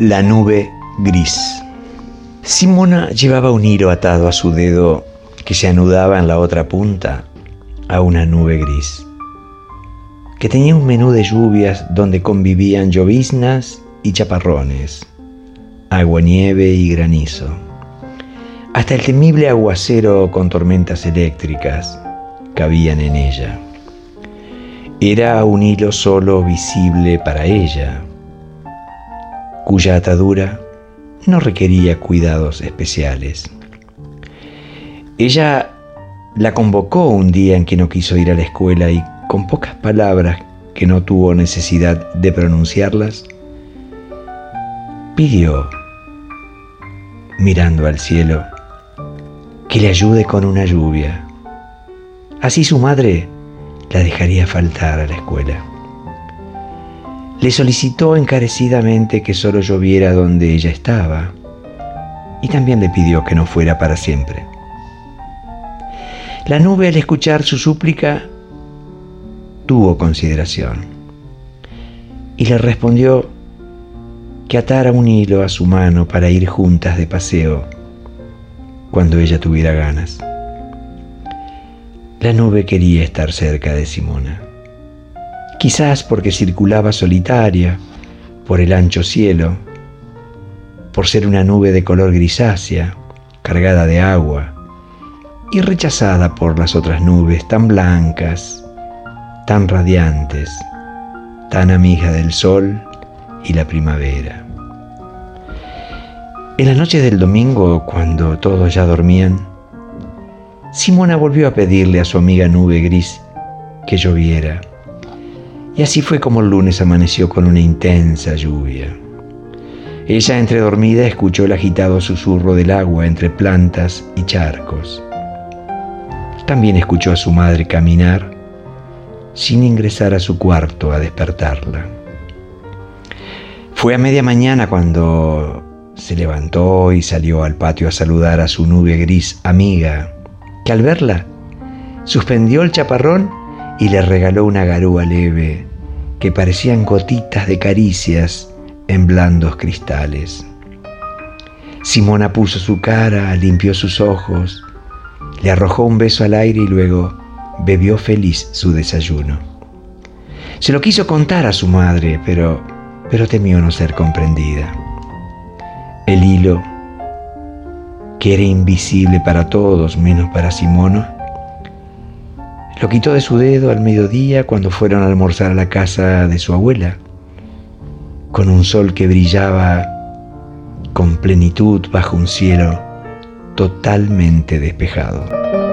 La nube gris. Simona llevaba un hilo atado a su dedo que se anudaba en la otra punta a una nube gris, que tenía un menú de lluvias donde convivían lloviznas y chaparrones, agua nieve y granizo, hasta el temible aguacero con tormentas eléctricas cabían en ella. Era un hilo solo visible para ella, cuya atadura no requería cuidados especiales. Ella la convocó un día en que no quiso ir a la escuela y con pocas palabras que no tuvo necesidad de pronunciarlas, pidió, mirando al cielo, que le ayude con una lluvia. Así su madre la dejaría faltar a la escuela. Le solicitó encarecidamente que solo lloviera donde ella estaba y también le pidió que no fuera para siempre. La nube al escuchar su súplica tuvo consideración y le respondió que atara un hilo a su mano para ir juntas de paseo cuando ella tuviera ganas. La nube quería estar cerca de Simona quizás porque circulaba solitaria por el ancho cielo, por ser una nube de color grisácea, cargada de agua, y rechazada por las otras nubes tan blancas, tan radiantes, tan amigas del sol y la primavera. En la noche del domingo, cuando todos ya dormían, Simona volvió a pedirle a su amiga nube gris que lloviera y así fue como el lunes amaneció con una intensa lluvia. Ella, entre dormida, escuchó el agitado susurro del agua entre plantas y charcos. También escuchó a su madre caminar sin ingresar a su cuarto a despertarla. Fue a media mañana cuando se levantó y salió al patio a saludar a su nube gris amiga, que al verla suspendió el chaparrón y le regaló una garúa leve que parecían gotitas de caricias en blandos cristales. Simona puso su cara, limpió sus ojos, le arrojó un beso al aire y luego bebió feliz su desayuno. Se lo quiso contar a su madre, pero, pero temió no ser comprendida. El hilo, que era invisible para todos menos para Simona, lo quitó de su dedo al mediodía cuando fueron a almorzar a la casa de su abuela, con un sol que brillaba con plenitud bajo un cielo totalmente despejado.